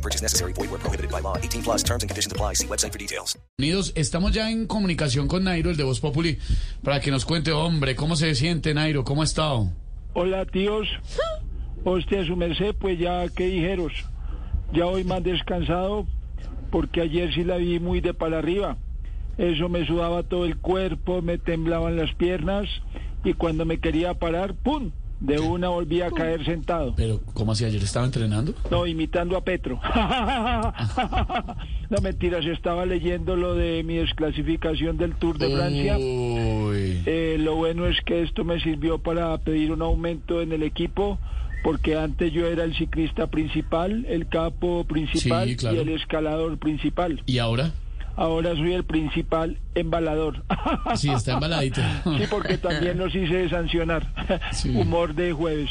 No purchase necessary. Void where prohibited by law. 18 plus terms and conditions apply. See website for details. Unidos, estamos ya en comunicación con Nairo, el de Voz Populi, para que nos cuente, hombre, cómo se siente Nairo, cómo ha estado. Hola tíos, hostia su merced, pues ya qué dijeros, ya hoy más descansado porque ayer sí la vi muy de para arriba, eso me sudaba todo el cuerpo, me temblaban las piernas y cuando me quería parar, ¡pum! De una volví a caer sentado. Pero, ¿cómo así ayer estaba entrenando? No, imitando a Petro. no mentiras, estaba leyendo lo de mi desclasificación del Tour de Francia. Eh, lo bueno es que esto me sirvió para pedir un aumento en el equipo, porque antes yo era el ciclista principal, el capo principal Sí, claro. y el escalador principal. ¿Y ahora? Ahora soy el principal embalador. Sí, está embaladito. Sí, porque también los hice sancionar. Sí. Humor de jueves.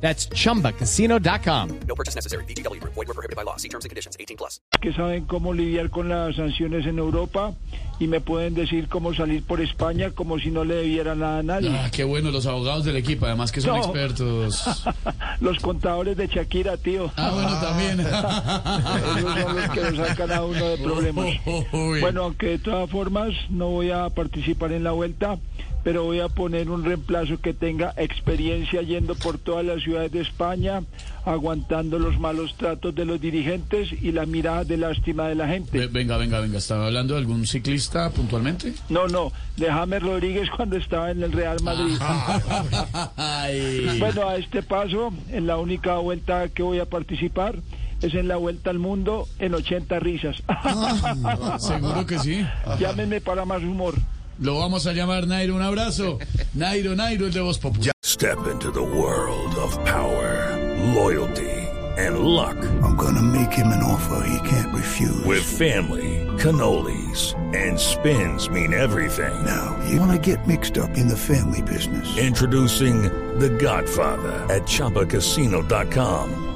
That's chumbacasino.com. No purchase necessary. VGW Group. Void were prohibited by law. See terms and conditions. 18 plus. que saben cómo lidiar con las sanciones en Europa y me pueden decir cómo salir por España como si no le debiera nada a nadie. Ah, qué bueno, los abogados del equipo, además que son No. expertos. Los contadores de Shakira, tío. Ah, bueno, también. Esos son los que lo sacan a uno de problemas. Uy. Bueno, aunque de todas formas no voy a participar en la vuelta, pero voy a poner un reemplazo que tenga experiencia yendo por todas las ciudades de España, aguantando los malos tratos de los dirigentes y la mirada de lástima de la gente. Venga, venga, venga. ¿Estaba hablando de algún ciclista puntualmente? No, no, de James Rodríguez cuando estaba en el Real Madrid. Ay. Bueno, a este paso, en la única vuelta que voy a participar es en la vuelta al mundo en 80 risas. Seguro que sí. Llámenme para más humor. Lo vamos a llamar Nairo. Un abrazo. Nairo, Nairo, el de Voz Populi. Step into the world of power, loyalty, and luck. I'm gonna make him an offer he can't refuse. With family, cannolis, and spins mean everything. now, you wanna get mixed up in the family business. Introducing The Godfather at ChumbaCasino.com.